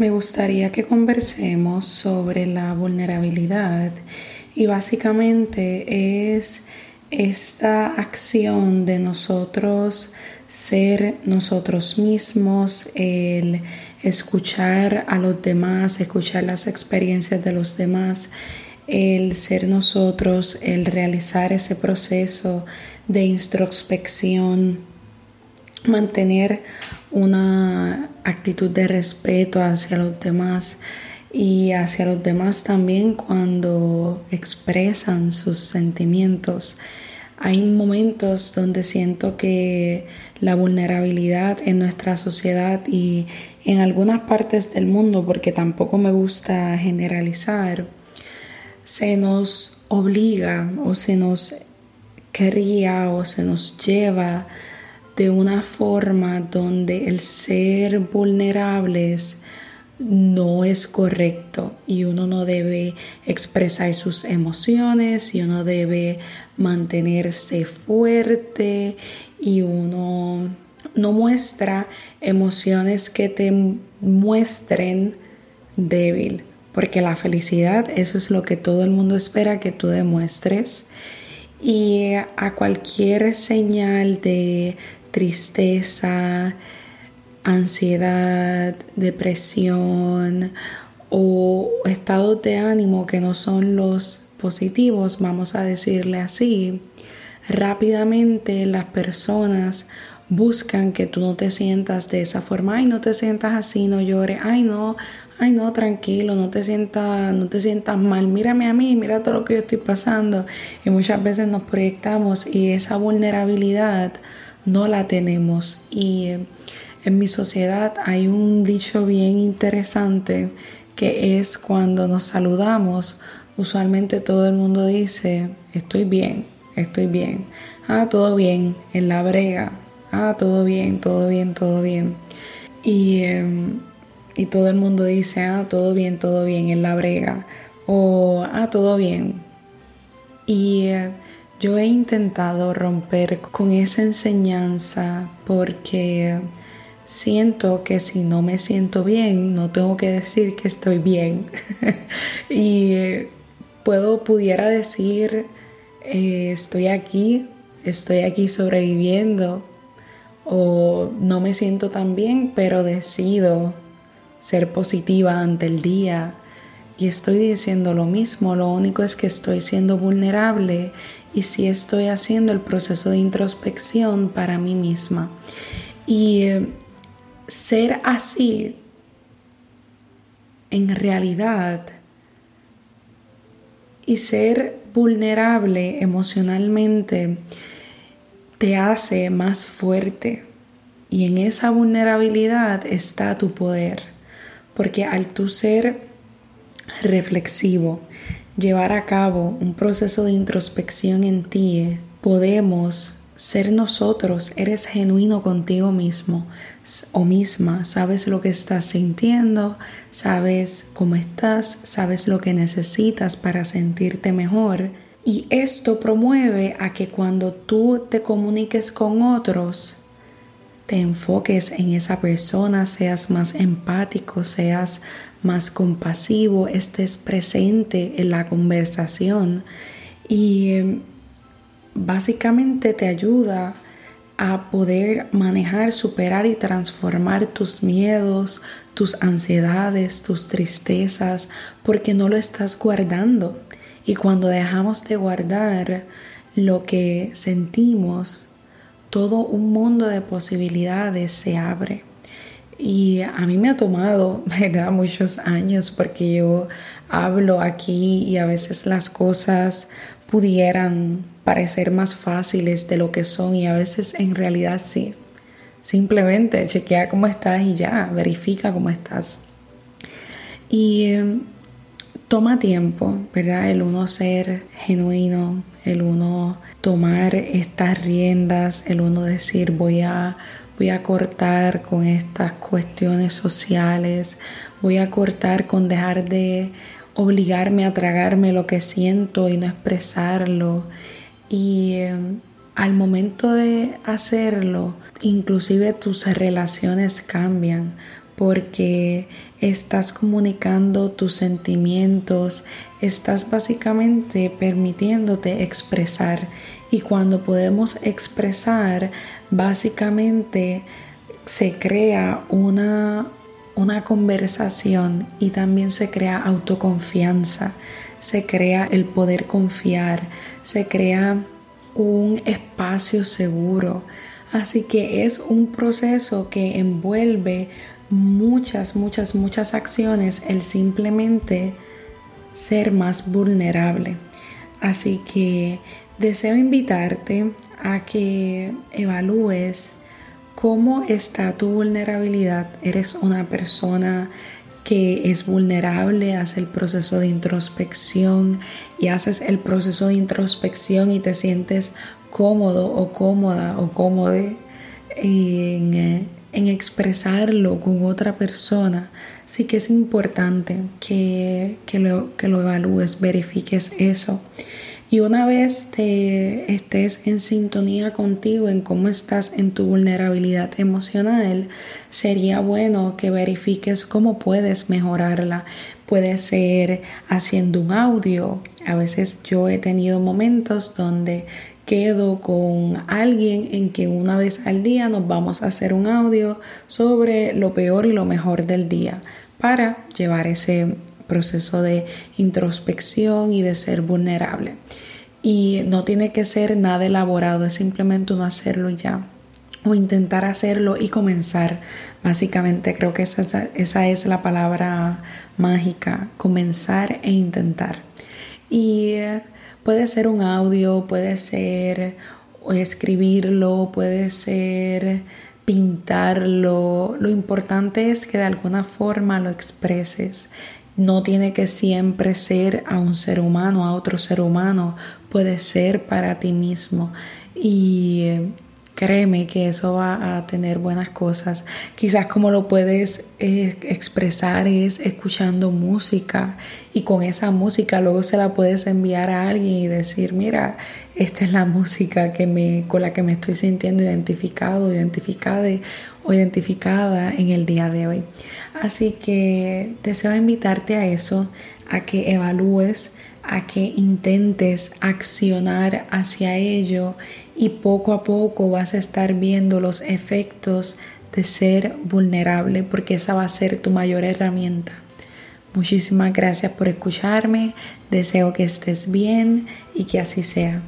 Me gustaría que conversemos sobre la vulnerabilidad y básicamente es esta acción de nosotros ser nosotros mismos, el escuchar a los demás, escuchar las experiencias de los demás, el ser nosotros, el realizar ese proceso de introspección, mantener una actitud de respeto hacia los demás y hacia los demás también cuando expresan sus sentimientos. Hay momentos donde siento que la vulnerabilidad en nuestra sociedad y en algunas partes del mundo, porque tampoco me gusta generalizar, se nos obliga o se nos quería o se nos lleva de una forma donde el ser vulnerables no es correcto y uno no debe expresar sus emociones y uno debe mantenerse fuerte y uno no muestra emociones que te muestren débil, porque la felicidad eso es lo que todo el mundo espera que tú demuestres. Y a cualquier señal de tristeza, ansiedad, depresión o estados de ánimo que no son los positivos, vamos a decirle así, rápidamente las personas buscan que tú no te sientas de esa forma, ay, no te sientas así, no llores, ay, no, ay, no, tranquilo, no te sientas, no te sientas mal, mírame a mí, mira todo lo que yo estoy pasando. Y muchas veces nos proyectamos y esa vulnerabilidad no la tenemos. Y eh, en mi sociedad hay un dicho bien interesante que es cuando nos saludamos, usualmente todo el mundo dice, estoy bien, estoy bien. Ah, todo bien, en la brega. Ah, todo bien, todo bien, todo bien. Y, em, y todo el mundo dice, ah, todo bien, todo bien, en la brega. O, ah, todo bien. Y eh, yo he intentado romper con esa enseñanza porque siento que si no me siento bien, no tengo que decir que estoy bien. y eh, puedo, pudiera decir, eh, estoy aquí, estoy aquí sobreviviendo o no me siento tan bien, pero decido ser positiva ante el día y estoy diciendo lo mismo, lo único es que estoy siendo vulnerable y si estoy haciendo el proceso de introspección para mí misma. Y eh, ser así, en realidad, y ser vulnerable emocionalmente, te hace más fuerte. Y en esa vulnerabilidad está tu poder. Porque al tu ser reflexivo, llevar a cabo un proceso de introspección en ti, podemos ser nosotros, eres genuino contigo mismo o misma, sabes lo que estás sintiendo, sabes cómo estás, sabes lo que necesitas para sentirte mejor. Y esto promueve a que cuando tú te comuniques con otros, te enfoques en esa persona, seas más empático, seas más compasivo, estés presente en la conversación y em, básicamente te ayuda a poder manejar, superar y transformar tus miedos, tus ansiedades, tus tristezas, porque no lo estás guardando. Y cuando dejamos de guardar lo que sentimos, todo un mundo de posibilidades se abre. Y a mí me ha tomado, ¿verdad? Muchos años porque yo hablo aquí y a veces las cosas pudieran parecer más fáciles de lo que son y a veces en realidad sí. Simplemente chequea cómo estás y ya, verifica cómo estás. Y em, toma tiempo, ¿verdad? El uno ser genuino, el uno tomar estas riendas, el uno decir voy a voy a cortar con estas cuestiones sociales, voy a cortar con dejar de obligarme a tragarme lo que siento y no expresarlo. Y em, al momento de hacerlo, inclusive tus relaciones cambian porque estás comunicando tus sentimientos, estás básicamente permitiéndote expresar y cuando podemos expresar, básicamente se crea una, una conversación y también se crea autoconfianza, se crea el poder confiar, se crea un espacio seguro. Así que es un proceso que envuelve muchas, muchas, muchas acciones el simplemente ser más vulnerable. Así que deseo invitarte a que evalúes cómo está tu vulnerabilidad. Eres una persona que es vulnerable, hace el proceso de introspección y haces el proceso de introspección y te sientes cómodo o cómoda o cómode en, eh, en expresarlo con otra persona, sí que es importante que, que, lo, que lo evalúes, verifiques eso. Y una vez te estés en sintonía contigo en cómo estás en tu vulnerabilidad emocional, sería bueno que verifiques cómo puedes mejorarla. Puede ser haciendo un audio. A veces yo he tenido momentos donde quedo con alguien en que una vez al día nos vamos a hacer un audio sobre lo peor y lo mejor del día para llevar ese proceso de introspección y de ser vulnerable. Y no tiene que ser nada elaborado, es simplemente uno hacerlo ya o intentar hacerlo y comenzar. Básicamente creo que esa, esa es la palabra mágica, comenzar e intentar. Y Puede ser un audio, puede ser escribirlo, puede ser pintarlo. Lo importante es que de alguna forma lo expreses. No tiene que siempre ser a un ser humano, a otro ser humano. Puede ser para ti mismo. Y Créeme que eso va a tener buenas cosas. Quizás como lo puedes eh, expresar es escuchando música y con esa música luego se la puedes enviar a alguien y decir, mira, esta es la música que me, con la que me estoy sintiendo identificado, identificada o identificada en el día de hoy. Así que deseo invitarte a eso, a que evalúes a que intentes accionar hacia ello y poco a poco vas a estar viendo los efectos de ser vulnerable porque esa va a ser tu mayor herramienta. Muchísimas gracias por escucharme, deseo que estés bien y que así sea.